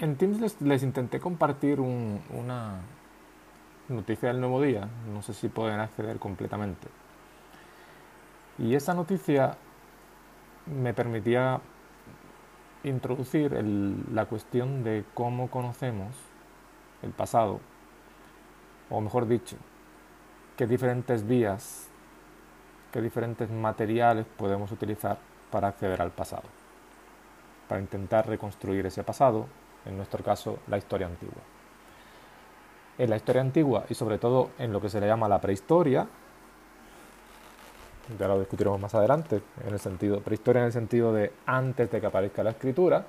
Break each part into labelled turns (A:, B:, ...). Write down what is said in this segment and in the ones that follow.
A: En Teams les, intenté compartir una noticia del nuevo día, no sé si pueden acceder completamente. Y esa noticia me permitía introducir la cuestión de cómo conocemos el pasado, o mejor dicho, qué diferentes vías, qué diferentes materiales podemos utilizar para acceder al pasado, para intentar reconstruir ese pasado, en nuestro caso la historia antigua. En la historia antigua y sobre todo en lo que se le llama la prehistoria, ya lo discutiremos más adelante, en el sentido, prehistoria en el sentido de antes de que aparezca la escritura,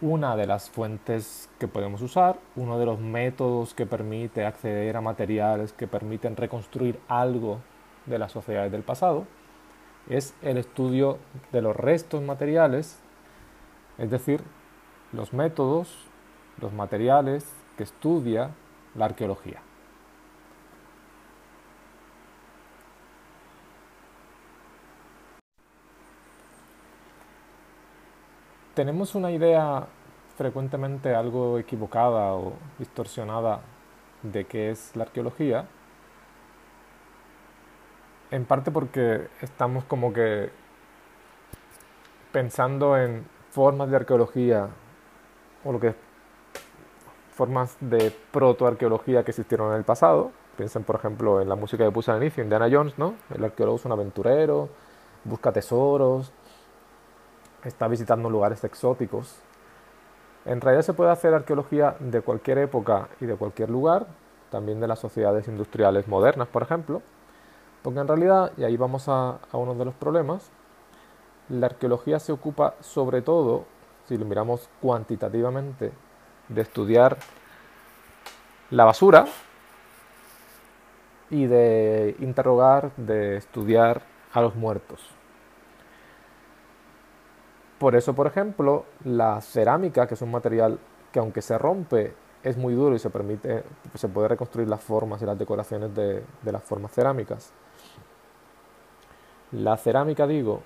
A: una de las fuentes que podemos usar, uno de los métodos que permite acceder a materiales que permiten reconstruir algo de las sociedades del pasado, es el estudio de los restos materiales, es decir, los métodos, los materiales que estudia la arqueología. tenemos una idea frecuentemente algo equivocada o distorsionada de qué es la arqueología, en parte porque estamos como que pensando en formas de arqueología o lo que formas de protoarqueología que existieron en el pasado. Piensen, por ejemplo, en la música que puse al inicio, Indiana Jones, ¿no? El arqueólogo es un aventurero, busca tesoros, está visitando lugares exóticos. En realidad se puede hacer arqueología de cualquier época y de cualquier lugar, también de las sociedades industriales modernas, por ejemplo, porque en realidad, y ahí vamos a, uno de los problemas, la arqueología se ocupa sobre todo, si lo miramos cuantitativamente, de estudiar la basura y de interrogar, de estudiar a los muertos. Por eso, por ejemplo, la cerámica, que es un material que aunque se rompe, es muy duro y se permite, se puede reconstruir las formas y las decoraciones de, de las formas cerámicas. La cerámica, digo,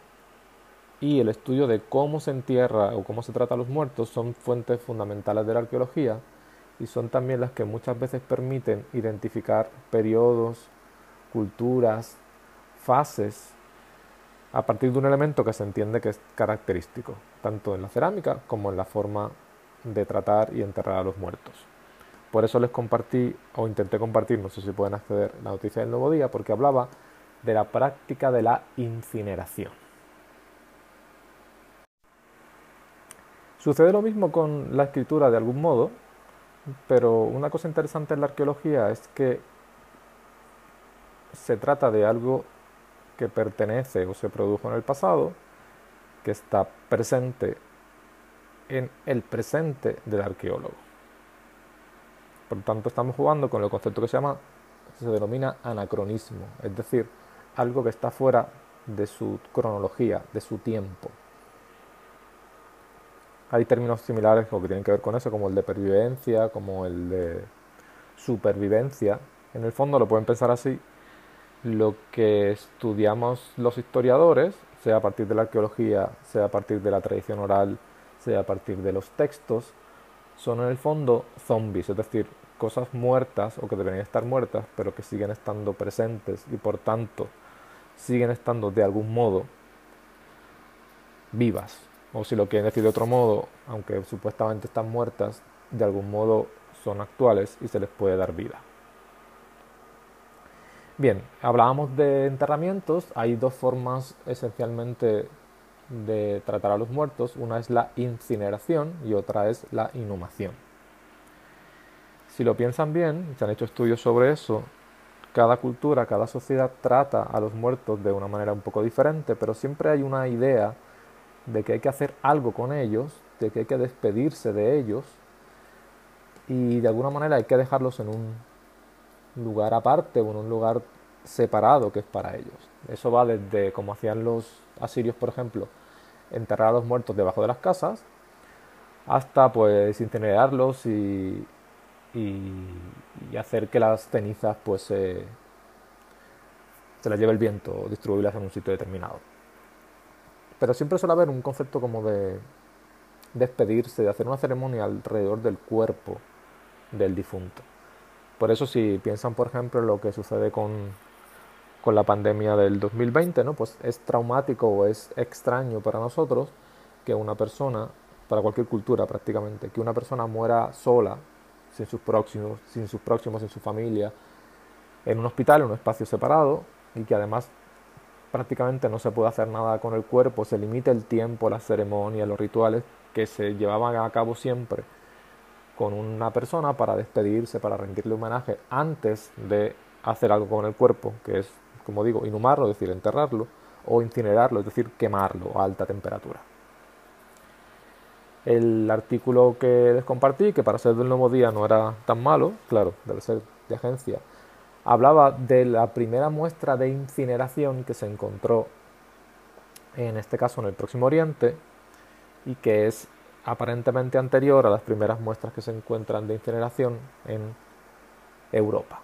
A: y el estudio de cómo se entierra o cómo se trata a los muertos son fuentes fundamentales de la arqueología y son también las que muchas veces permiten identificar periodos, culturas, fases a partir de un elemento que se entiende que es característico, tanto en la cerámica como en la forma de tratar y enterrar a los muertos. Por eso les compartí o intenté compartir, no sé si pueden acceder, la noticia del nuevo día, porque hablaba de la práctica de la incineración. Sucede lo mismo con la escritura de algún modo, pero una cosa interesante en la arqueología es que se trata de algo que pertenece o se produjo en el pasado, que está presente en el presente del arqueólogo. Por lo tanto, estamos jugando con el concepto que se llama, se denomina anacronismo, es decir, algo que está fuera de su cronología, de su tiempo. Hay términos similares o que tienen que ver con eso, como el de pervivencia, como el de supervivencia. En el fondo lo pueden pensar así, lo que estudiamos los historiadores, sea a partir de la arqueología, sea a partir de la tradición oral, sea a partir de los textos, son en el fondo zombies, es decir, cosas muertas o que deberían estar muertas, pero que siguen estando presentes y por tanto siguen estando de algún modo vivas. O si lo quieren decir de otro modo, aunque supuestamente están muertas, de algún modo son actuales y se les puede dar vida. Bien, hablábamos de enterramientos. Hay dos formas esencialmente de tratar a los muertos. Una es la incineración y otra es la inhumación. Si lo piensan bien, se han hecho estudios sobre eso, cada cultura, cada sociedad trata a los muertos de una manera un poco diferente, pero siempre hay una idea de que hay que hacer algo con ellos, de que hay que despedirse de ellos y de alguna manera hay que dejarlos en un lugar aparte o en un lugar separado que es para ellos. Eso va desde, como hacían los asirios, por ejemplo, enterrar a los muertos debajo de las casas, hasta pues incinerarlos y, y, hacer que las cenizas pues se, se las lleve el viento o distribuirlas en un sitio determinado. Pero siempre suele haber un concepto como de despedirse, de hacer una ceremonia alrededor del cuerpo del difunto. Por eso si piensan, por ejemplo, en lo que sucede con, con la pandemia del 2020, ¿no? pues es traumático o es extraño para nosotros que una persona, para cualquier cultura prácticamente, que una persona muera sola, sin sus próximos, sin sus próximos, sin su familia, en un hospital, en un espacio separado, y que además prácticamente no se puede hacer nada con el cuerpo, se limita el tiempo, las ceremonias, los rituales que se llevaban a cabo siempre con una persona para despedirse, para rendirle homenaje antes de hacer algo con el cuerpo, que es, como digo, inhumarlo, es decir, enterrarlo, o incinerarlo, es decir, quemarlo a alta temperatura. El artículo que les compartí, que para ser del nuevo día no era tan malo, claro, debe ser de agencia, hablaba de la primera muestra de incineración que se encontró, en este caso en el Próximo Oriente, y que es aparentemente anterior a las primeras muestras que se encuentran de incineración en Europa.